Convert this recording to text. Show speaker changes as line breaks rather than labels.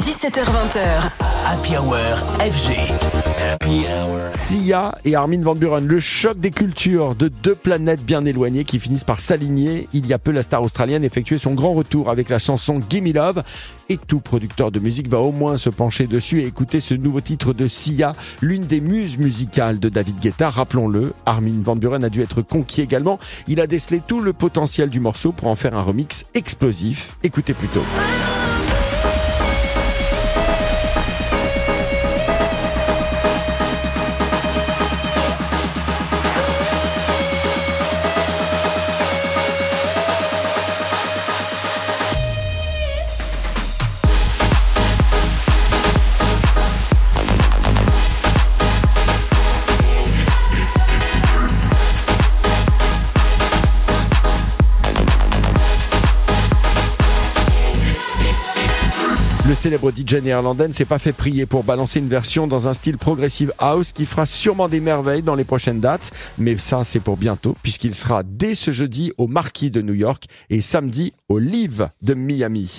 17h20h.
Happy Hour FG. Happy Hour.
Sia et Armin Van Buren, le choc des cultures de deux planètes bien éloignées qui finissent par s'aligner. Il y a peu, la star australienne effectuait son grand retour avec la chanson Gimme Love. Et tout producteur de musique va au moins se pencher dessus et écouter ce nouveau titre de Sia, l'une des muses musicales de David Guetta. Rappelons-le, Armin Van Buren a dû être conquis également. Il a décelé tout le potentiel du morceau pour en faire un remix explosif. Écoutez plutôt. Le célèbre DJ néerlandais ne s'est pas fait prier pour balancer une version dans un style progressive house qui fera sûrement des merveilles dans les prochaines dates. Mais ça, c'est pour bientôt, puisqu'il sera dès ce jeudi au Marquis de New York et samedi au Live de Miami.